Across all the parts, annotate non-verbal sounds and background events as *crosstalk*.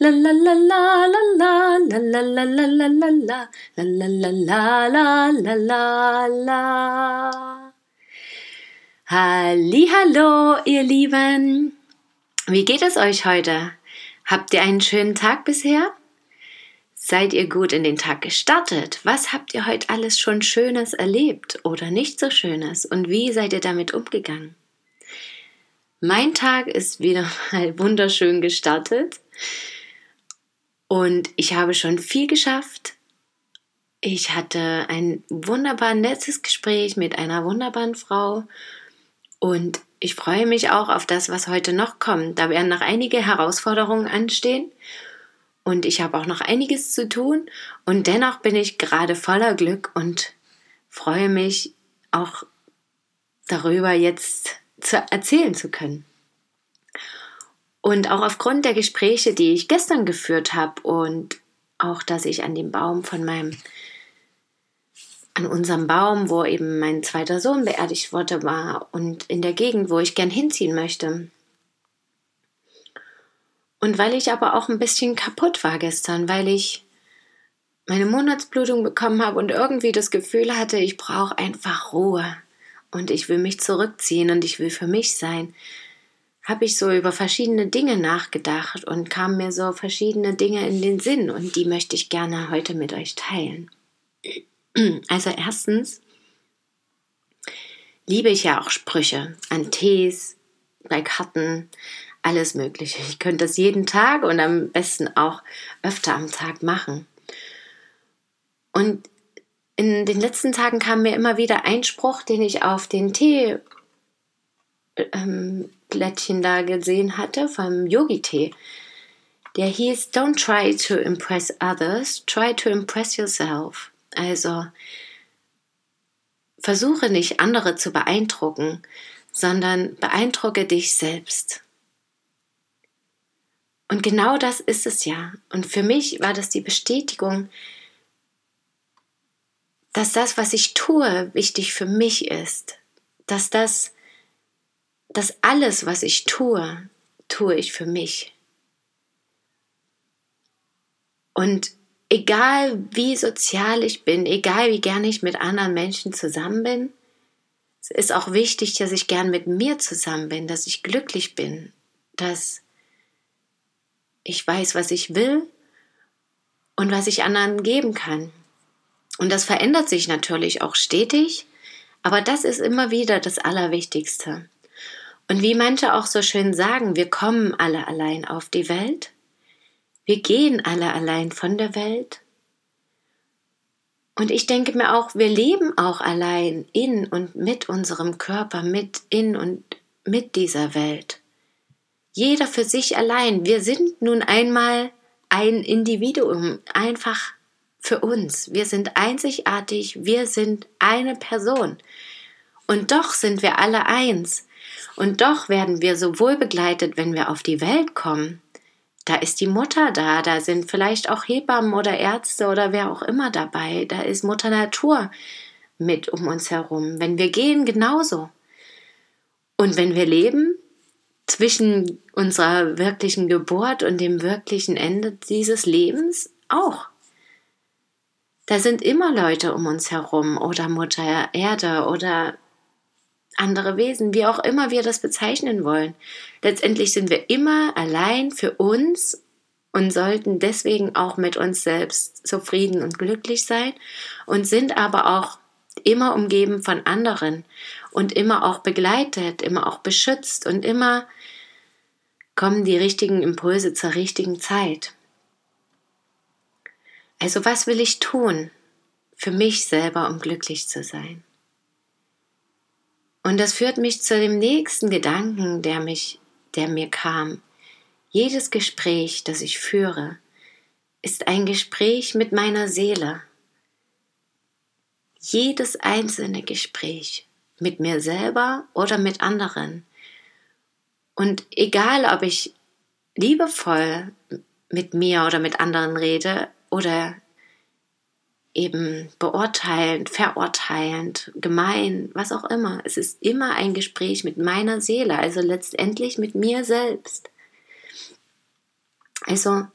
la la la la la la la la la La la la la la la la la Hallo, ihr Lieben. Wie geht es euch heute? Habt ihr einen schönen Tag bisher? Seid ihr gut in den Tag gestartet? Was habt ihr heute alles schon Schönes erlebt oder nicht so Schönes? Und wie seid ihr damit umgegangen? Mein Tag ist wieder mal wunderschön gestartet und ich habe schon viel geschafft. Ich hatte ein wunderbar nettes Gespräch mit einer wunderbaren Frau und ich freue mich auch auf das, was heute noch kommt. Da werden noch einige Herausforderungen anstehen und ich habe auch noch einiges zu tun und dennoch bin ich gerade voller Glück und freue mich auch darüber jetzt zu erzählen zu können. Und auch aufgrund der Gespräche, die ich gestern geführt habe und auch, dass ich an dem Baum von meinem an unserem Baum, wo eben mein zweiter Sohn beerdigt wurde, war und in der Gegend, wo ich gern hinziehen möchte. Und weil ich aber auch ein bisschen kaputt war gestern, weil ich meine Monatsblutung bekommen habe und irgendwie das Gefühl hatte, ich brauche einfach Ruhe und ich will mich zurückziehen und ich will für mich sein, habe ich so über verschiedene Dinge nachgedacht und kam mir so verschiedene Dinge in den Sinn und die möchte ich gerne heute mit euch teilen. *clears throat* Also erstens liebe ich ja auch Sprüche an Tees, bei Karten, alles Mögliche. Ich könnte das jeden Tag und am besten auch öfter am Tag machen. Und in den letzten Tagen kam mir immer wieder ein Spruch, den ich auf den Teeblättchen ähm, da gesehen hatte, vom Yogi-Tee. Der hieß Don't try to impress others, try to impress yourself. Also versuche nicht andere zu beeindrucken, sondern beeindrucke dich selbst. Und genau das ist es ja. Und für mich war das die Bestätigung, dass das, was ich tue, wichtig für mich ist. Dass das, dass alles, was ich tue, tue ich für mich. Und egal wie sozial ich bin, egal wie gern ich mit anderen Menschen zusammen bin, es ist auch wichtig, dass ich gern mit mir zusammen bin, dass ich glücklich bin, dass ich weiß, was ich will und was ich anderen geben kann. Und das verändert sich natürlich auch stetig, aber das ist immer wieder das Allerwichtigste. Und wie manche auch so schön sagen, wir kommen alle allein auf die Welt wir gehen alle allein von der Welt. Und ich denke mir auch, wir leben auch allein in und mit unserem Körper, mit in und mit dieser Welt. Jeder für sich allein. Wir sind nun einmal ein Individuum, einfach für uns. Wir sind einzigartig, wir sind eine Person. Und doch sind wir alle eins. Und doch werden wir so wohl begleitet, wenn wir auf die Welt kommen. Da ist die Mutter da, da sind vielleicht auch Hebammen oder Ärzte oder wer auch immer dabei. Da ist Mutter Natur mit um uns herum. Wenn wir gehen, genauso. Und wenn wir leben, zwischen unserer wirklichen Geburt und dem wirklichen Ende dieses Lebens auch. Da sind immer Leute um uns herum oder Mutter Erde oder andere Wesen, wie auch immer wir das bezeichnen wollen. Letztendlich sind wir immer allein für uns und sollten deswegen auch mit uns selbst zufrieden und glücklich sein und sind aber auch immer umgeben von anderen und immer auch begleitet, immer auch beschützt und immer kommen die richtigen Impulse zur richtigen Zeit. Also was will ich tun für mich selber, um glücklich zu sein? Und das führt mich zu dem nächsten Gedanken, der mich, der mir kam. Jedes Gespräch, das ich führe, ist ein Gespräch mit meiner Seele. jedes einzelne Gespräch mit mir selber oder mit anderen. Und egal, ob ich liebevoll mit mir oder mit anderen rede oder eben beurteilend, verurteilend, gemein, was auch immer. Es ist immer ein Gespräch mit meiner Seele, also letztendlich mit mir selbst. Also,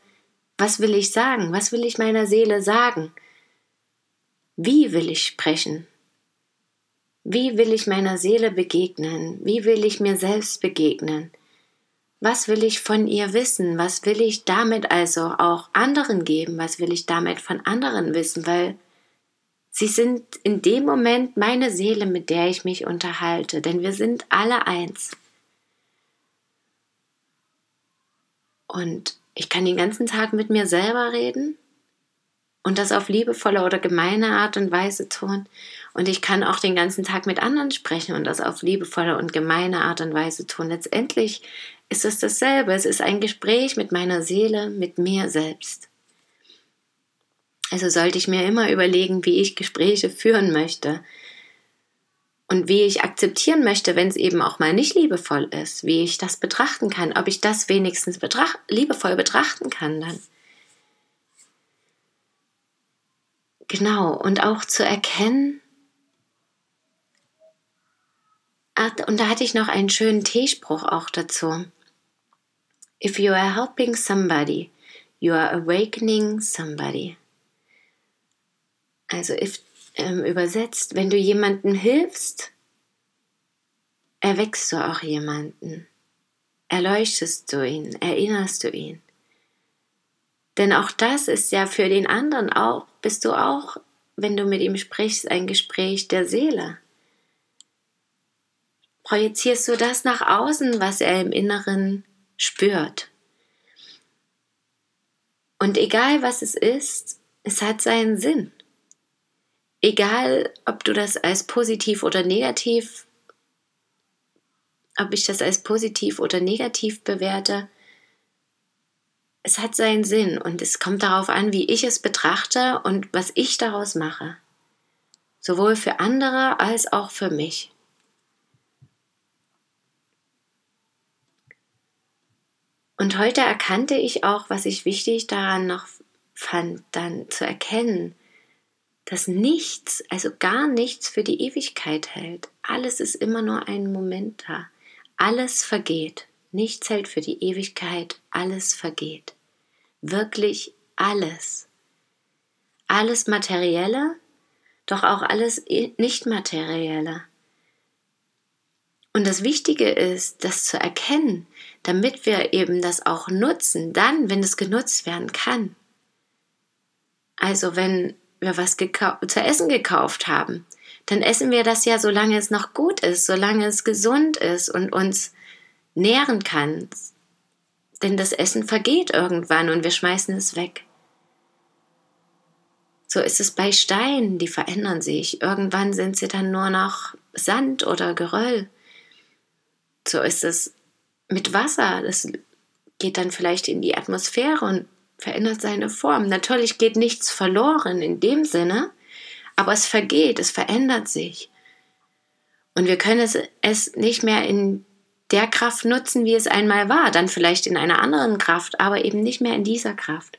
was will ich sagen? Was will ich meiner Seele sagen? Wie will ich sprechen? Wie will ich meiner Seele begegnen? Wie will ich mir selbst begegnen? Was will ich von ihr wissen? Was will ich damit also auch anderen geben? Was will ich damit von anderen wissen? Weil sie sind in dem Moment meine Seele, mit der ich mich unterhalte, denn wir sind alle eins. Und ich kann den ganzen Tag mit mir selber reden und das auf liebevolle oder gemeine Art und Weise tun. Und ich kann auch den ganzen Tag mit anderen sprechen und das auf liebevolle und gemeine Art und Weise tun. Letztendlich ist es dasselbe. Es ist ein Gespräch mit meiner Seele, mit mir selbst. Also sollte ich mir immer überlegen, wie ich Gespräche führen möchte und wie ich akzeptieren möchte, wenn es eben auch mal nicht liebevoll ist, wie ich das betrachten kann, ob ich das wenigstens betracht, liebevoll betrachten kann dann. Genau, und auch zu erkennen, und da hatte ich noch einen schönen T-Spruch auch dazu. If you are helping somebody, you are awakening somebody. Also if, ähm, übersetzt, wenn du jemandem hilfst, erweckst du auch jemanden, erleuchtest du ihn, erinnerst du ihn. Denn auch das ist ja für den anderen auch, bist du auch, wenn du mit ihm sprichst, ein Gespräch der Seele. Projizierst du das nach außen, was er im Inneren spürt. Und egal was es ist, es hat seinen Sinn. Egal, ob du das als positiv oder negativ, ob ich das als positiv oder negativ bewerte, es hat seinen Sinn und es kommt darauf an, wie ich es betrachte und was ich daraus mache. Sowohl für andere als auch für mich. Und heute erkannte ich auch, was ich wichtig daran noch fand, dann zu erkennen, dass nichts, also gar nichts für die Ewigkeit hält. Alles ist immer nur ein Moment da. Alles vergeht. Nichts hält für die Ewigkeit. Alles vergeht. Wirklich alles. Alles Materielle, doch auch alles Nicht-Materielle. Und das Wichtige ist, das zu erkennen, damit wir eben das auch nutzen, dann, wenn es genutzt werden kann. Also wenn wir was zu essen gekauft haben, dann essen wir das ja, solange es noch gut ist, solange es gesund ist und uns nähren kann. Denn das Essen vergeht irgendwann und wir schmeißen es weg. So ist es bei Steinen, die verändern sich. Irgendwann sind sie dann nur noch Sand oder Geröll. So ist es mit Wasser. Das geht dann vielleicht in die Atmosphäre und verändert seine Form. Natürlich geht nichts verloren in dem Sinne, aber es vergeht, es verändert sich. Und wir können es, es nicht mehr in der Kraft nutzen, wie es einmal war, dann vielleicht in einer anderen Kraft, aber eben nicht mehr in dieser Kraft.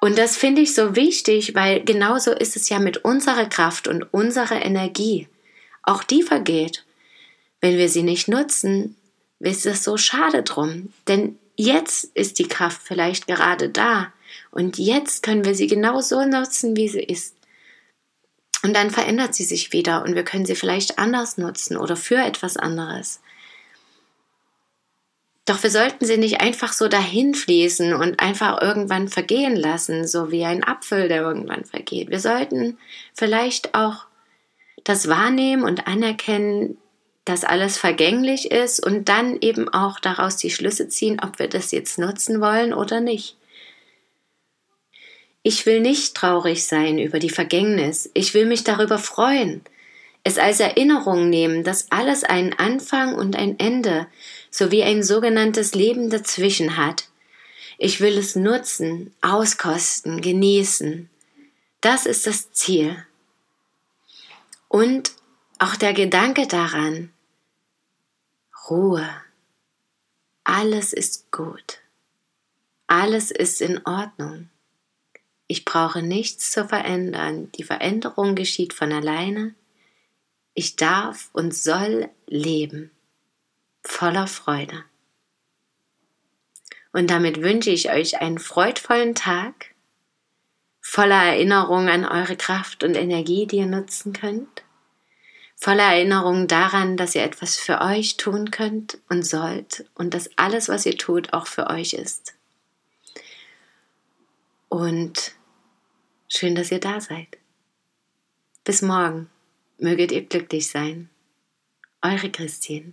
Und das finde ich so wichtig, weil genauso ist es ja mit unserer Kraft und unserer Energie. Auch die vergeht. Wenn wir sie nicht nutzen, ist es so schade drum. Denn jetzt ist die Kraft vielleicht gerade da. Und jetzt können wir sie genau so nutzen, wie sie ist. Und dann verändert sie sich wieder und wir können sie vielleicht anders nutzen oder für etwas anderes. Doch wir sollten sie nicht einfach so dahin fließen und einfach irgendwann vergehen lassen, so wie ein Apfel, der irgendwann vergeht. Wir sollten vielleicht auch das wahrnehmen und anerkennen, dass alles vergänglich ist und dann eben auch daraus die Schlüsse ziehen, ob wir das jetzt nutzen wollen oder nicht. Ich will nicht traurig sein über die Vergängnis, ich will mich darüber freuen, es als Erinnerung nehmen, dass alles einen Anfang und ein Ende sowie ein sogenanntes Leben dazwischen hat. Ich will es nutzen, auskosten, genießen. Das ist das Ziel. Und auch der Gedanke daran, Ruhe. Alles ist gut. Alles ist in Ordnung. Ich brauche nichts zu verändern. Die Veränderung geschieht von alleine. Ich darf und soll leben. Voller Freude. Und damit wünsche ich euch einen freudvollen Tag, voller Erinnerung an eure Kraft und Energie, die ihr nutzen könnt voller Erinnerung daran, dass ihr etwas für euch tun könnt und sollt und dass alles, was ihr tut, auch für euch ist. Und schön, dass ihr da seid. Bis morgen, möget ihr glücklich sein. Eure Christine.